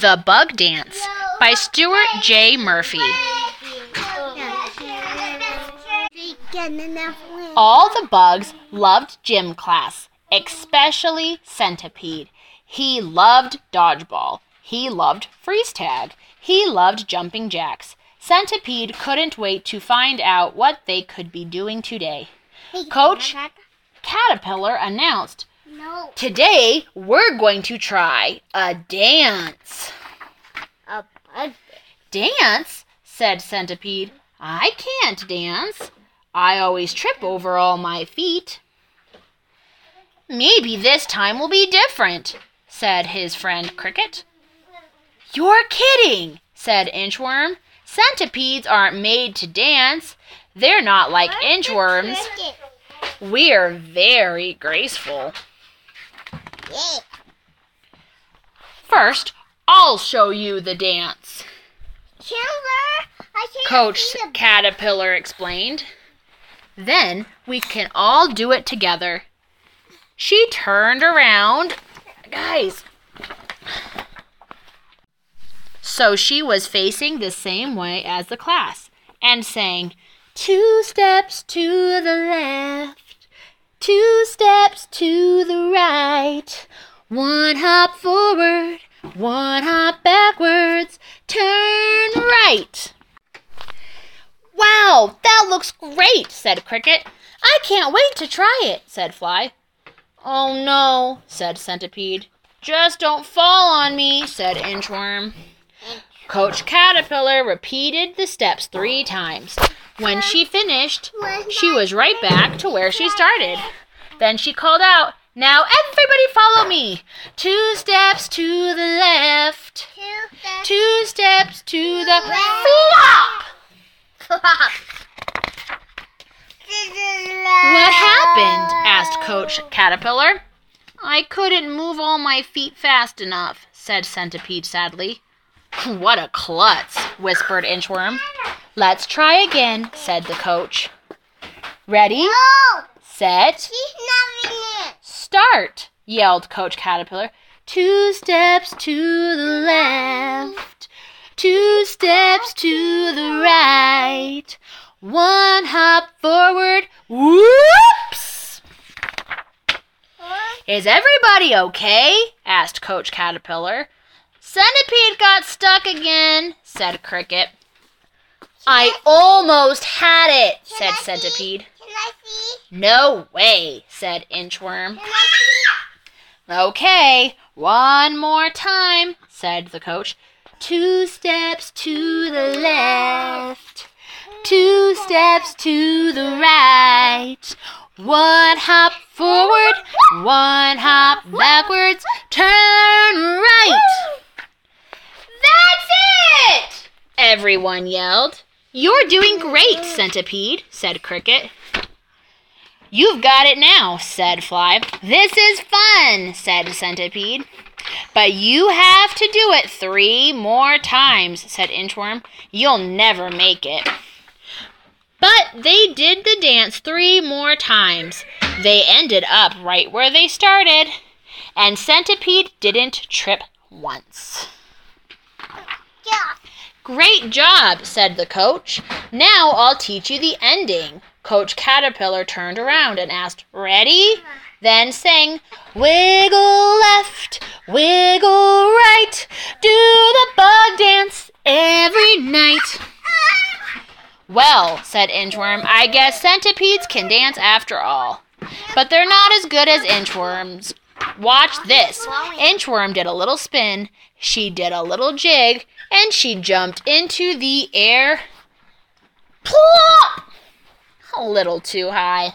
The Bug Dance by Stuart J. Murphy. All the bugs loved gym class, especially Centipede. He loved dodgeball. He loved freeze tag. He loved jumping jacks. Centipede couldn't wait to find out what they could be doing today. Coach Caterpillar announced, Today we're going to try a dance. A. Dance? said Centipede. I can't dance. I always trip over all my feet. Maybe this time will be different, said his friend Cricket. You're kidding, said Inchworm. Centipedes aren't made to dance. They're not like inchworms. We're very graceful. First, I'll show you the dance, Chandler, I can't Coach Caterpillar explained. Then we can all do it together. She turned around. Guys. So she was facing the same way as the class and sang, Two steps to the left, two steps to the right, one hop forward, one hop backwards, turn right. Wow, that looks great, said Cricket. I can't wait to try it, said Fly. Oh no, said Centipede. Just don't fall on me, said Inchworm. Coach Caterpillar repeated the steps three times. When she finished, she was right back to where she started. Then she called out, Now everybody follow me! Two steps to to the flop! What happened? asked Coach Caterpillar. I couldn't move all my feet fast enough, said Centipede sadly. What a klutz, whispered Inchworm. Let's try again, said the coach. Ready, No, set, he's not in it. start, yelled Coach Caterpillar. Two steps to the left, steps to the right, one hop forward. Whoops! Is everybody okay? asked Coach Caterpillar. Centipede got stuck again, said Cricket. I almost had it, said Centipede. Can I see? No way, said Inchworm. Can I see? Okay, one more time, said the coach. Two steps to the left, two steps to the right. One hop forward, one hop backwards, turn right. That's it! Everyone yelled. You're doing great, Centipede, said Cricket. You've got it now, said Fly. This is fun, said Centipede. But you have to do it three more times, said Inchworm. You'll never make it. But they did the dance three more times. They ended up right where they started. And Centipede didn't trip once. Yeah. Great job, said the coach. Now I'll teach you the ending. Coach Caterpillar turned around and asked, Ready? Then sing, Wiggle left, wiggle right, do the bug dance every night. Well, said Inchworm, I guess centipedes can dance after all. But they're not as good as inchworms. Watch this. Inchworm did a little spin, she did a little jig, and she jumped into the air. Plop! A little too high.